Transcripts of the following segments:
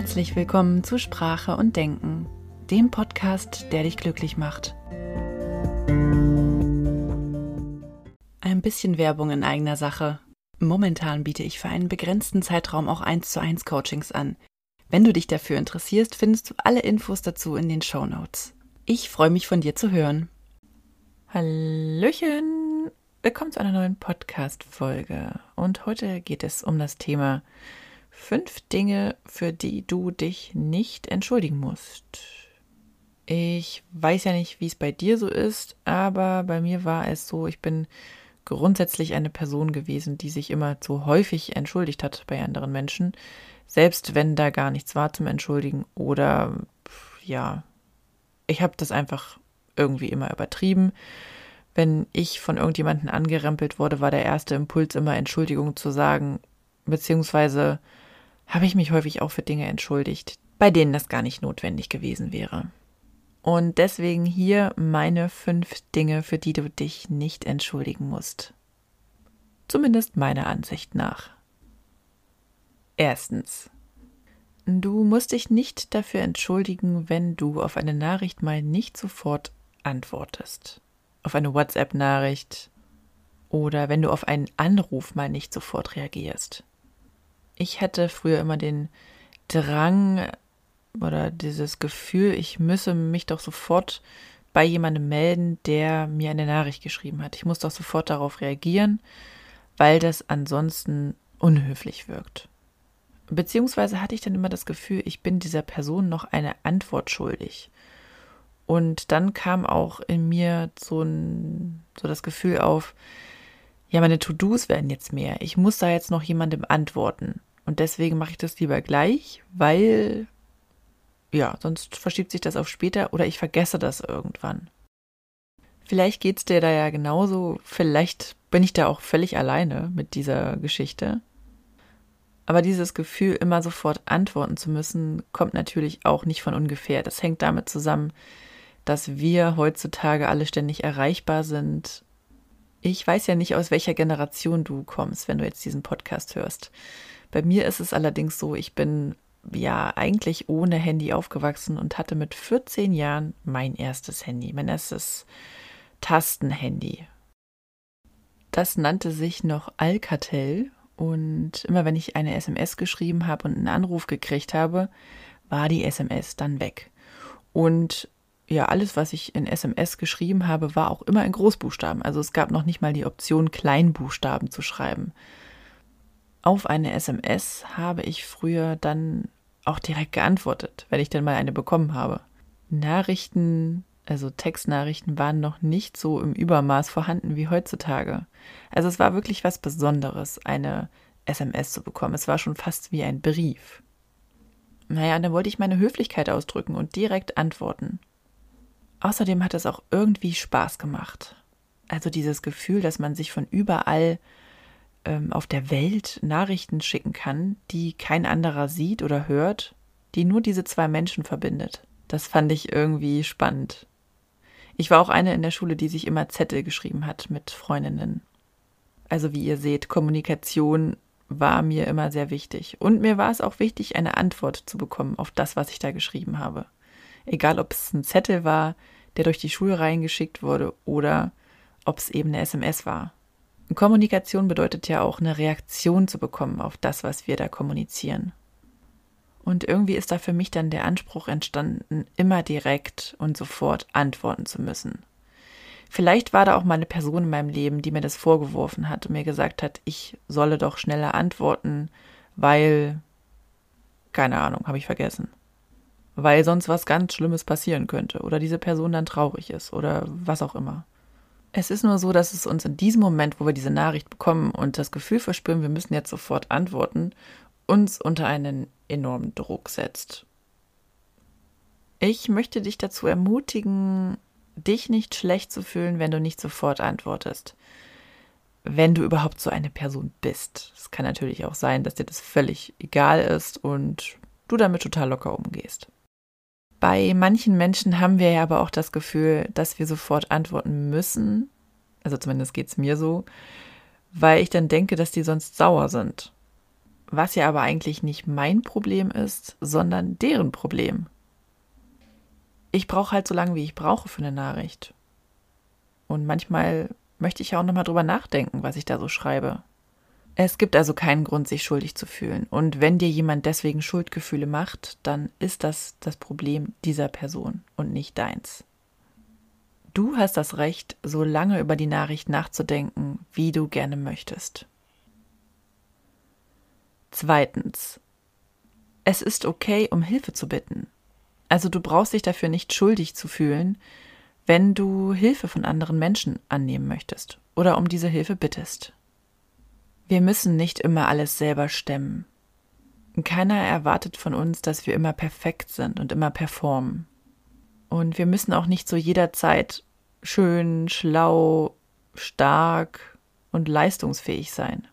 Herzlich willkommen zu Sprache und Denken, dem Podcast, der dich glücklich macht. Ein bisschen Werbung in eigener Sache. Momentan biete ich für einen begrenzten Zeitraum auch 1 zu 1 Coachings an. Wenn du dich dafür interessierst, findest du alle Infos dazu in den Show Notes. Ich freue mich von dir zu hören. Hallöchen! Willkommen zu einer neuen Podcast-Folge. Und heute geht es um das Thema fünf Dinge, für die du dich nicht entschuldigen musst. Ich weiß ja nicht, wie es bei dir so ist, aber bei mir war es so, ich bin grundsätzlich eine Person gewesen, die sich immer zu häufig entschuldigt hat bei anderen Menschen, selbst wenn da gar nichts war zum Entschuldigen oder ja, ich habe das einfach irgendwie immer übertrieben. Wenn ich von irgendjemandem angerempelt wurde, war der erste Impuls immer Entschuldigung zu sagen, beziehungsweise habe ich mich häufig auch für Dinge entschuldigt, bei denen das gar nicht notwendig gewesen wäre. Und deswegen hier meine fünf Dinge, für die du dich nicht entschuldigen musst. Zumindest meiner Ansicht nach. Erstens. Du musst dich nicht dafür entschuldigen, wenn du auf eine Nachricht mal nicht sofort antwortest. Auf eine WhatsApp-Nachricht oder wenn du auf einen Anruf mal nicht sofort reagierst. Ich hatte früher immer den Drang, oder dieses Gefühl, ich müsse mich doch sofort bei jemandem melden, der mir eine Nachricht geschrieben hat. Ich muss doch sofort darauf reagieren, weil das ansonsten unhöflich wirkt. Beziehungsweise hatte ich dann immer das Gefühl, ich bin dieser Person noch eine Antwort schuldig. Und dann kam auch in mir so, ein, so das Gefühl auf, ja, meine To-Dos werden jetzt mehr. Ich muss da jetzt noch jemandem antworten. Und deswegen mache ich das lieber gleich, weil ja, sonst verschiebt sich das auf später oder ich vergesse das irgendwann. Vielleicht geht's dir da ja genauso, vielleicht bin ich da auch völlig alleine mit dieser Geschichte. Aber dieses Gefühl, immer sofort antworten zu müssen, kommt natürlich auch nicht von ungefähr. Das hängt damit zusammen, dass wir heutzutage alle ständig erreichbar sind. Ich weiß ja nicht, aus welcher Generation du kommst, wenn du jetzt diesen Podcast hörst. Bei mir ist es allerdings so, ich bin ja eigentlich ohne Handy aufgewachsen und hatte mit 14 Jahren mein erstes Handy, mein erstes Tastenhandy. Das nannte sich noch Alcatel und immer wenn ich eine SMS geschrieben habe und einen Anruf gekriegt habe, war die SMS dann weg. Und ja, alles, was ich in SMS geschrieben habe, war auch immer in Großbuchstaben. Also es gab noch nicht mal die Option, Kleinbuchstaben zu schreiben. Auf eine SMS habe ich früher dann auch direkt geantwortet, wenn ich dann mal eine bekommen habe. Nachrichten, also Textnachrichten, waren noch nicht so im Übermaß vorhanden wie heutzutage. Also es war wirklich was Besonderes, eine SMS zu bekommen. Es war schon fast wie ein Brief. Naja, dann wollte ich meine Höflichkeit ausdrücken und direkt antworten. Außerdem hat es auch irgendwie Spaß gemacht. Also dieses Gefühl, dass man sich von überall ähm, auf der Welt Nachrichten schicken kann, die kein anderer sieht oder hört, die nur diese zwei Menschen verbindet. Das fand ich irgendwie spannend. Ich war auch eine in der Schule, die sich immer Zettel geschrieben hat mit Freundinnen. Also wie ihr seht, Kommunikation war mir immer sehr wichtig. Und mir war es auch wichtig, eine Antwort zu bekommen auf das, was ich da geschrieben habe. Egal, ob es ein Zettel war, der durch die Schule reingeschickt wurde, oder ob es eben eine SMS war. Kommunikation bedeutet ja auch eine Reaktion zu bekommen auf das, was wir da kommunizieren. Und irgendwie ist da für mich dann der Anspruch entstanden, immer direkt und sofort antworten zu müssen. Vielleicht war da auch mal eine Person in meinem Leben, die mir das vorgeworfen hat und mir gesagt hat, ich solle doch schneller antworten, weil, keine Ahnung, habe ich vergessen. Weil sonst was ganz Schlimmes passieren könnte oder diese Person dann traurig ist oder was auch immer. Es ist nur so, dass es uns in diesem Moment, wo wir diese Nachricht bekommen und das Gefühl verspüren, wir müssen jetzt sofort antworten, uns unter einen enormen Druck setzt. Ich möchte dich dazu ermutigen, dich nicht schlecht zu fühlen, wenn du nicht sofort antwortest. Wenn du überhaupt so eine Person bist. Es kann natürlich auch sein, dass dir das völlig egal ist und du damit total locker umgehst. Bei manchen Menschen haben wir ja aber auch das Gefühl, dass wir sofort antworten müssen. Also zumindest geht es mir so, weil ich dann denke, dass die sonst sauer sind. was ja aber eigentlich nicht mein Problem ist, sondern deren Problem. Ich brauche halt so lange, wie ich brauche für eine Nachricht. Und manchmal möchte ich ja auch nochmal drüber nachdenken, was ich da so schreibe. Es gibt also keinen Grund, sich schuldig zu fühlen. Und wenn dir jemand deswegen Schuldgefühle macht, dann ist das das Problem dieser Person und nicht deins. Du hast das Recht, so lange über die Nachricht nachzudenken, wie du gerne möchtest. Zweitens. Es ist okay, um Hilfe zu bitten. Also du brauchst dich dafür nicht schuldig zu fühlen, wenn du Hilfe von anderen Menschen annehmen möchtest oder um diese Hilfe bittest. Wir müssen nicht immer alles selber stemmen. Keiner erwartet von uns, dass wir immer perfekt sind und immer performen. Und wir müssen auch nicht zu jeder Zeit schön, schlau, stark und leistungsfähig sein.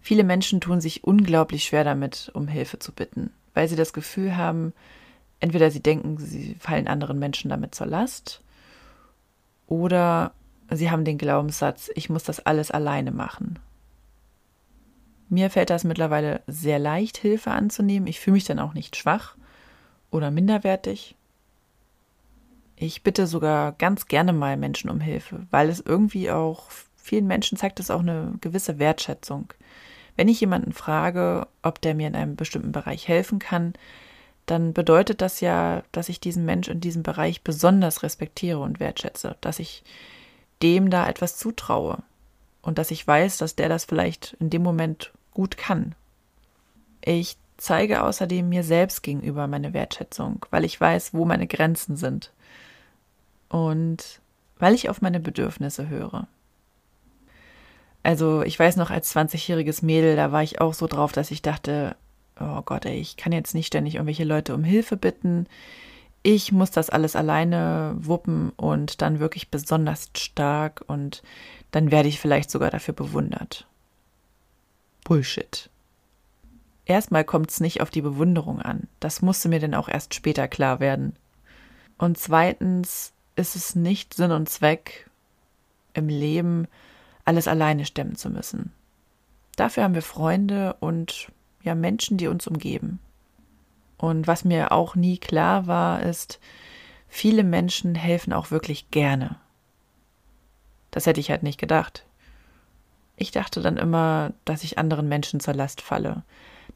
Viele Menschen tun sich unglaublich schwer damit, um Hilfe zu bitten, weil sie das Gefühl haben, entweder sie denken, sie fallen anderen Menschen damit zur Last, oder sie haben den Glaubenssatz, ich muss das alles alleine machen. Mir fällt das mittlerweile sehr leicht, Hilfe anzunehmen. Ich fühle mich dann auch nicht schwach oder minderwertig. Ich bitte sogar ganz gerne mal Menschen um Hilfe, weil es irgendwie auch vielen Menschen zeigt es auch eine gewisse Wertschätzung. Wenn ich jemanden frage, ob der mir in einem bestimmten Bereich helfen kann, dann bedeutet das ja, dass ich diesen Mensch in diesem Bereich besonders respektiere und wertschätze, dass ich dem da etwas zutraue und dass ich weiß, dass der das vielleicht in dem Moment gut kann. Ich zeige außerdem mir selbst gegenüber meine Wertschätzung, weil ich weiß, wo meine Grenzen sind und weil ich auf meine Bedürfnisse höre. Also ich weiß noch, als 20-jähriges Mädel, da war ich auch so drauf, dass ich dachte, oh Gott, ey, ich kann jetzt nicht ständig irgendwelche Leute um Hilfe bitten. Ich muss das alles alleine wuppen und dann wirklich besonders stark und dann werde ich vielleicht sogar dafür bewundert. Bullshit. Erstmal kommt es nicht auf die Bewunderung an. Das musste mir denn auch erst später klar werden. Und zweitens ist es nicht Sinn und Zweck im Leben, alles alleine stemmen zu müssen. Dafür haben wir Freunde und ja Menschen, die uns umgeben. Und was mir auch nie klar war, ist, viele Menschen helfen auch wirklich gerne. Das hätte ich halt nicht gedacht. Ich dachte dann immer, dass ich anderen Menschen zur Last falle.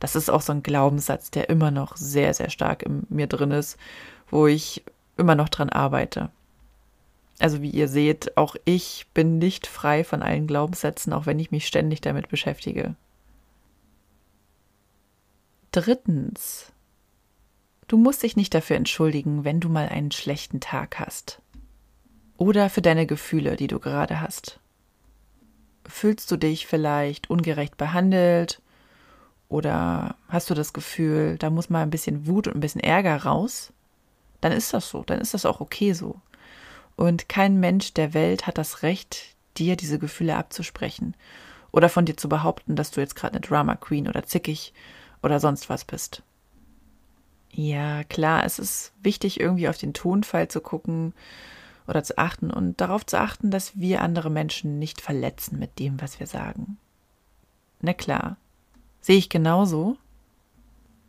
Das ist auch so ein Glaubenssatz, der immer noch sehr, sehr stark in mir drin ist, wo ich immer noch dran arbeite. Also wie ihr seht, auch ich bin nicht frei von allen Glaubenssätzen, auch wenn ich mich ständig damit beschäftige. Drittens, du musst dich nicht dafür entschuldigen, wenn du mal einen schlechten Tag hast. Oder für deine Gefühle, die du gerade hast. Fühlst du dich vielleicht ungerecht behandelt? Oder hast du das Gefühl, da muss mal ein bisschen Wut und ein bisschen Ärger raus? Dann ist das so, dann ist das auch okay so. Und kein Mensch der Welt hat das Recht, dir diese Gefühle abzusprechen oder von dir zu behaupten, dass du jetzt gerade eine Drama Queen oder zickig oder sonst was bist. Ja, klar, es ist wichtig, irgendwie auf den Tonfall zu gucken oder zu achten und darauf zu achten, dass wir andere Menschen nicht verletzen mit dem, was wir sagen. Na klar, sehe ich genauso.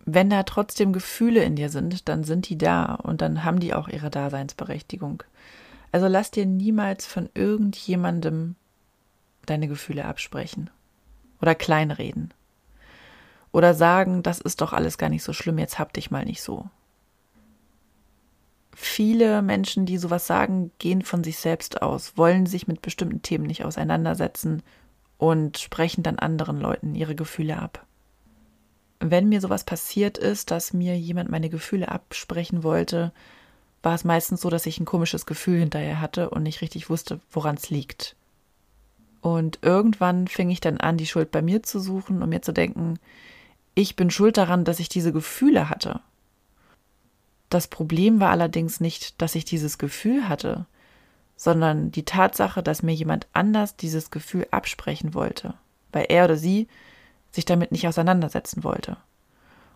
Wenn da trotzdem Gefühle in dir sind, dann sind die da und dann haben die auch ihre Daseinsberechtigung. Also lass dir niemals von irgendjemandem deine Gefühle absprechen oder kleinreden oder sagen, das ist doch alles gar nicht so schlimm, jetzt hab dich mal nicht so. Viele Menschen, die sowas sagen, gehen von sich selbst aus, wollen sich mit bestimmten Themen nicht auseinandersetzen und sprechen dann anderen Leuten ihre Gefühle ab. Wenn mir sowas passiert ist, dass mir jemand meine Gefühle absprechen wollte, war es meistens so, dass ich ein komisches Gefühl hinterher hatte und nicht richtig wusste, woran es liegt. Und irgendwann fing ich dann an, die Schuld bei mir zu suchen und mir zu denken, ich bin schuld daran, dass ich diese Gefühle hatte. Das Problem war allerdings nicht, dass ich dieses Gefühl hatte, sondern die Tatsache, dass mir jemand anders dieses Gefühl absprechen wollte, weil er oder sie sich damit nicht auseinandersetzen wollte.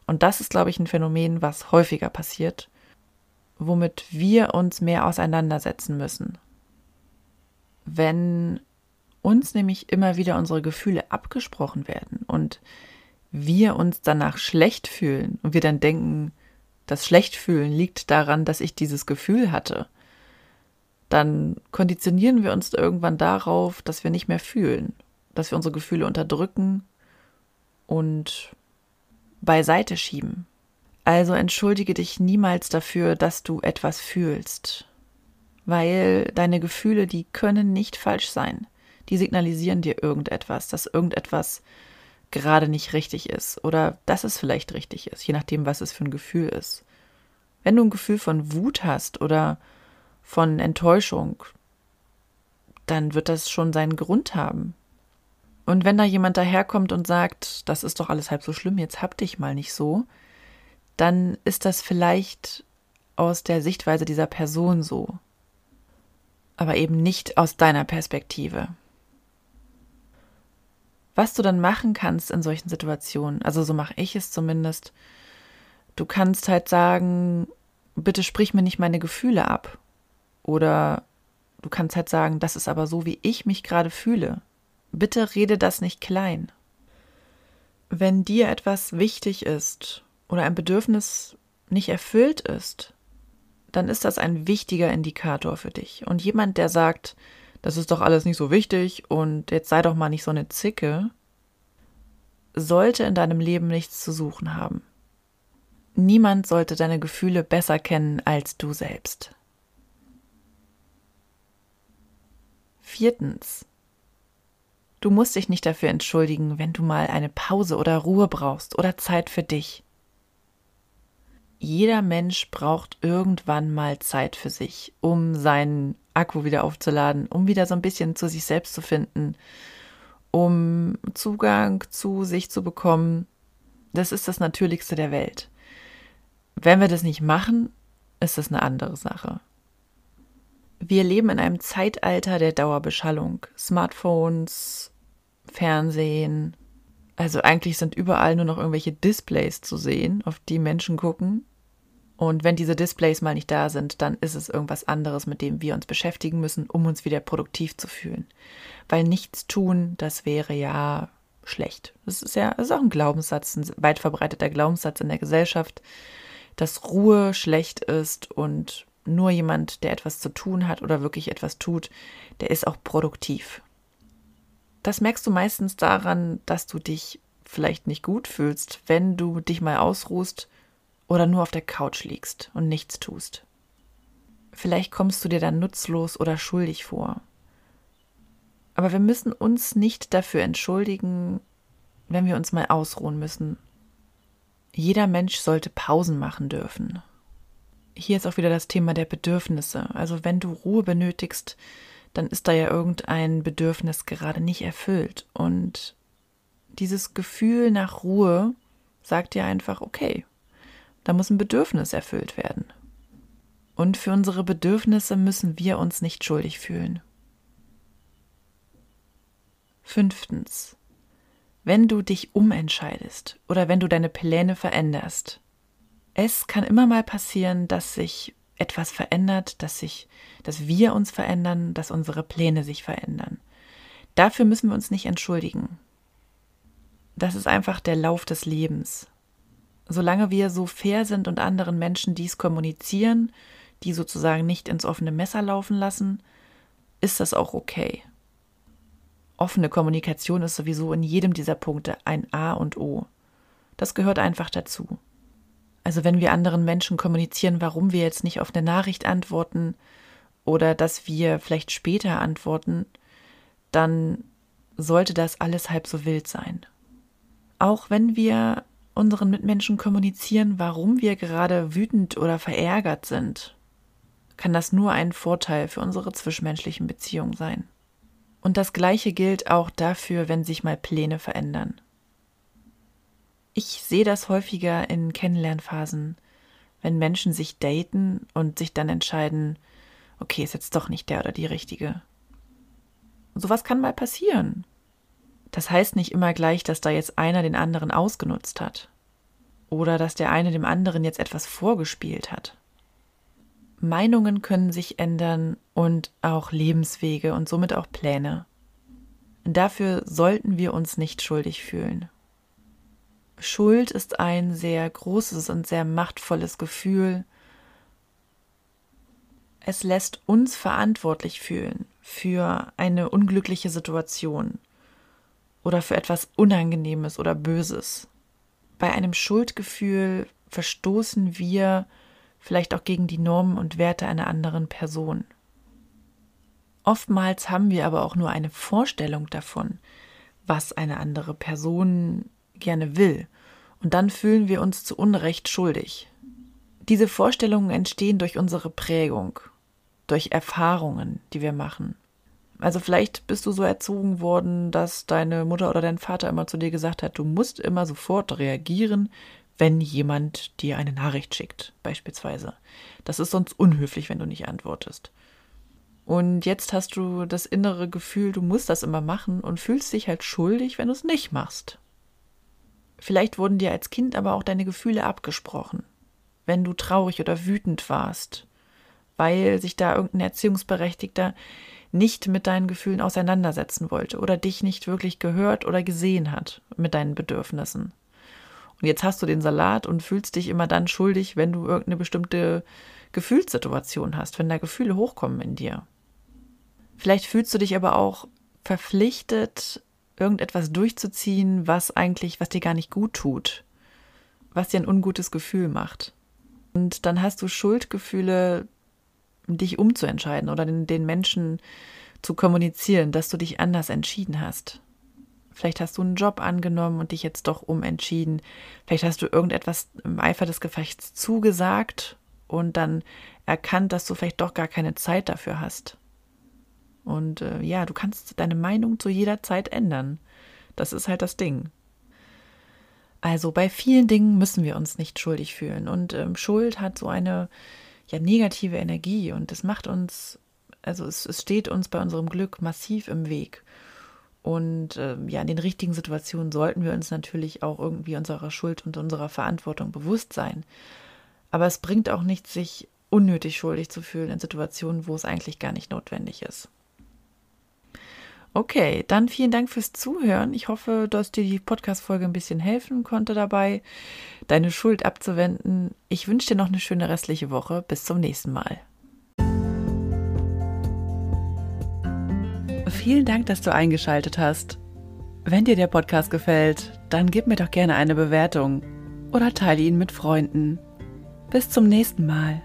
Und das ist, glaube ich, ein Phänomen, was häufiger passiert, womit wir uns mehr auseinandersetzen müssen. Wenn uns nämlich immer wieder unsere Gefühle abgesprochen werden und wir uns danach schlecht fühlen und wir dann denken, das Schlechtfühlen liegt daran, dass ich dieses Gefühl hatte, dann konditionieren wir uns irgendwann darauf, dass wir nicht mehr fühlen, dass wir unsere Gefühle unterdrücken und beiseite schieben. Also entschuldige dich niemals dafür, dass du etwas fühlst, weil deine Gefühle, die können nicht falsch sein. Die signalisieren dir irgendetwas, dass irgendetwas gerade nicht richtig ist oder dass es vielleicht richtig ist, je nachdem, was es für ein Gefühl ist. Wenn du ein Gefühl von Wut hast oder von Enttäuschung, dann wird das schon seinen Grund haben. Und wenn da jemand daherkommt und sagt, das ist doch alles halb so schlimm, jetzt hab dich mal nicht so, dann ist das vielleicht aus der Sichtweise dieser Person so, aber eben nicht aus deiner Perspektive. Was du dann machen kannst in solchen Situationen, also so mache ich es zumindest, du kannst halt sagen, bitte sprich mir nicht meine Gefühle ab. Oder du kannst halt sagen, das ist aber so, wie ich mich gerade fühle. Bitte rede das nicht klein. Wenn dir etwas wichtig ist oder ein Bedürfnis nicht erfüllt ist, dann ist das ein wichtiger Indikator für dich. Und jemand, der sagt, das ist doch alles nicht so wichtig und jetzt sei doch mal nicht so eine Zicke, sollte in deinem Leben nichts zu suchen haben. Niemand sollte deine Gefühle besser kennen als du selbst. Viertens. Du musst dich nicht dafür entschuldigen, wenn du mal eine Pause oder Ruhe brauchst oder Zeit für dich. Jeder Mensch braucht irgendwann mal Zeit für sich, um seinen Akku wieder aufzuladen, um wieder so ein bisschen zu sich selbst zu finden, um Zugang zu sich zu bekommen. Das ist das Natürlichste der Welt. Wenn wir das nicht machen, ist das eine andere Sache. Wir leben in einem Zeitalter der Dauerbeschallung. Smartphones, Fernsehen. Also eigentlich sind überall nur noch irgendwelche Displays zu sehen, auf die Menschen gucken. Und wenn diese Displays mal nicht da sind, dann ist es irgendwas anderes, mit dem wir uns beschäftigen müssen, um uns wieder produktiv zu fühlen. Weil nichts tun, das wäre ja schlecht. Das ist ja das ist auch ein Glaubenssatz, ein weit verbreiteter Glaubenssatz in der Gesellschaft, dass Ruhe schlecht ist und nur jemand, der etwas zu tun hat oder wirklich etwas tut, der ist auch produktiv. Das merkst du meistens daran, dass du dich vielleicht nicht gut fühlst, wenn du dich mal ausruhst oder nur auf der Couch liegst und nichts tust. Vielleicht kommst du dir dann nutzlos oder schuldig vor. Aber wir müssen uns nicht dafür entschuldigen, wenn wir uns mal ausruhen müssen. Jeder Mensch sollte Pausen machen dürfen. Hier ist auch wieder das Thema der Bedürfnisse. Also wenn du Ruhe benötigst, dann ist da ja irgendein Bedürfnis gerade nicht erfüllt. Und dieses Gefühl nach Ruhe sagt dir einfach, okay, da muss ein Bedürfnis erfüllt werden. Und für unsere Bedürfnisse müssen wir uns nicht schuldig fühlen. Fünftens. Wenn du dich umentscheidest oder wenn du deine Pläne veränderst, es kann immer mal passieren, dass sich etwas verändert, dass sich, dass wir uns verändern, dass unsere Pläne sich verändern. Dafür müssen wir uns nicht entschuldigen. Das ist einfach der Lauf des Lebens solange wir so fair sind und anderen Menschen dies kommunizieren, die sozusagen nicht ins offene Messer laufen lassen, ist das auch okay. Offene Kommunikation ist sowieso in jedem dieser Punkte ein A und O. Das gehört einfach dazu. Also wenn wir anderen Menschen kommunizieren, warum wir jetzt nicht auf eine Nachricht antworten oder dass wir vielleicht später antworten, dann sollte das alles halb so wild sein. Auch wenn wir unseren Mitmenschen kommunizieren, warum wir gerade wütend oder verärgert sind, kann das nur ein Vorteil für unsere zwischenmenschlichen Beziehungen sein. Und das Gleiche gilt auch dafür, wenn sich mal Pläne verändern. Ich sehe das häufiger in Kennenlernphasen, wenn Menschen sich daten und sich dann entscheiden, okay, ist jetzt doch nicht der oder die Richtige. Sowas kann mal passieren. Das heißt nicht immer gleich, dass da jetzt einer den anderen ausgenutzt hat oder dass der eine dem anderen jetzt etwas vorgespielt hat. Meinungen können sich ändern und auch Lebenswege und somit auch Pläne. Dafür sollten wir uns nicht schuldig fühlen. Schuld ist ein sehr großes und sehr machtvolles Gefühl. Es lässt uns verantwortlich fühlen für eine unglückliche Situation oder für etwas Unangenehmes oder Böses. Bei einem Schuldgefühl verstoßen wir vielleicht auch gegen die Normen und Werte einer anderen Person. Oftmals haben wir aber auch nur eine Vorstellung davon, was eine andere Person gerne will, und dann fühlen wir uns zu Unrecht schuldig. Diese Vorstellungen entstehen durch unsere Prägung, durch Erfahrungen, die wir machen. Also vielleicht bist du so erzogen worden, dass deine Mutter oder dein Vater immer zu dir gesagt hat, du musst immer sofort reagieren, wenn jemand dir eine Nachricht schickt, beispielsweise. Das ist sonst unhöflich, wenn du nicht antwortest. Und jetzt hast du das innere Gefühl, du musst das immer machen und fühlst dich halt schuldig, wenn du es nicht machst. Vielleicht wurden dir als Kind aber auch deine Gefühle abgesprochen, wenn du traurig oder wütend warst, weil sich da irgendein Erziehungsberechtigter nicht mit deinen Gefühlen auseinandersetzen wollte oder dich nicht wirklich gehört oder gesehen hat mit deinen Bedürfnissen. Und jetzt hast du den Salat und fühlst dich immer dann schuldig, wenn du irgendeine bestimmte Gefühlssituation hast, wenn da Gefühle hochkommen in dir. Vielleicht fühlst du dich aber auch verpflichtet, irgendetwas durchzuziehen, was eigentlich, was dir gar nicht gut tut, was dir ein ungutes Gefühl macht. Und dann hast du Schuldgefühle, dich umzuentscheiden oder den, den Menschen zu kommunizieren, dass du dich anders entschieden hast. Vielleicht hast du einen Job angenommen und dich jetzt doch umentschieden. Vielleicht hast du irgendetwas im Eifer des Gefechts zugesagt und dann erkannt, dass du vielleicht doch gar keine Zeit dafür hast. Und äh, ja, du kannst deine Meinung zu jeder Zeit ändern. Das ist halt das Ding. Also bei vielen Dingen müssen wir uns nicht schuldig fühlen. Und ähm, Schuld hat so eine ja, negative Energie und es macht uns, also es, es steht uns bei unserem Glück massiv im Weg. Und äh, ja, in den richtigen Situationen sollten wir uns natürlich auch irgendwie unserer Schuld und unserer Verantwortung bewusst sein. Aber es bringt auch nichts, sich unnötig schuldig zu fühlen in Situationen, wo es eigentlich gar nicht notwendig ist. Okay, dann vielen Dank fürs Zuhören. Ich hoffe, dass dir die Podcast-Folge ein bisschen helfen konnte dabei, deine Schuld abzuwenden. Ich wünsche dir noch eine schöne restliche Woche. Bis zum nächsten Mal. Vielen Dank, dass du eingeschaltet hast. Wenn dir der Podcast gefällt, dann gib mir doch gerne eine Bewertung oder teile ihn mit Freunden. Bis zum nächsten Mal.